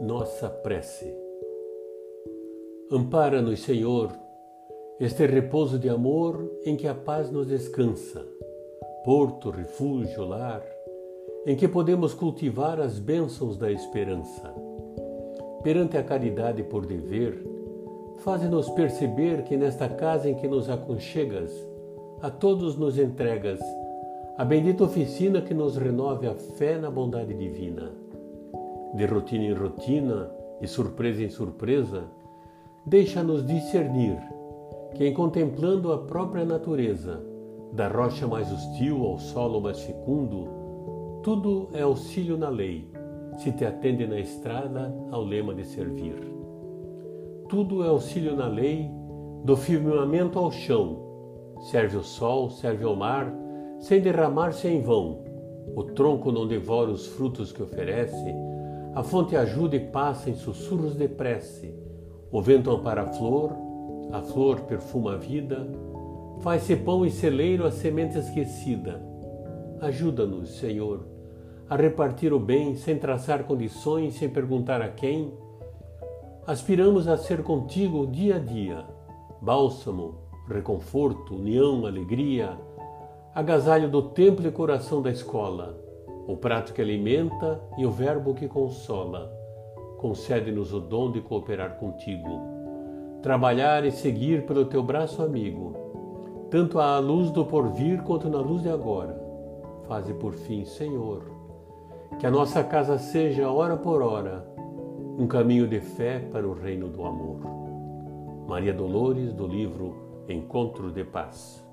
nossa prece. Ampara-nos, Senhor, este repouso de amor em que a paz nos descansa, porto, refúgio, lar, em que podemos cultivar as bênçãos da esperança. Perante a caridade por dever, faze-nos perceber que nesta casa em que nos aconchegas, a todos nos entregas a bendita oficina que nos renove a fé na bondade divina. De rotina em rotina e surpresa em surpresa, deixa-nos discernir que, em contemplando a própria natureza, da rocha mais hostil ao solo mais fecundo, tudo é auxílio na lei, se te atende na estrada ao lema de servir. Tudo é auxílio na lei, do firmamento ao chão, serve o sol, serve ao mar, sem derramar-se em vão. O tronco não devora os frutos que oferece, a fonte ajuda e passa em sussurros de prece. O vento ampara a flor, a flor perfuma a vida, faz-se pão e celeiro a semente esquecida. Ajuda-nos, Senhor, a repartir o bem sem traçar condições, sem perguntar a quem. Aspiramos a ser contigo dia a dia, bálsamo, reconforto, união, alegria, agasalho do templo e coração da escola o prato que alimenta e o verbo que consola. Concede-nos o dom de cooperar contigo, trabalhar e seguir pelo teu braço amigo, tanto à luz do porvir quanto na luz de agora. Faze por fim, Senhor, que a nossa casa seja, hora por hora, um caminho de fé para o reino do amor. Maria Dolores, do livro Encontro de Paz.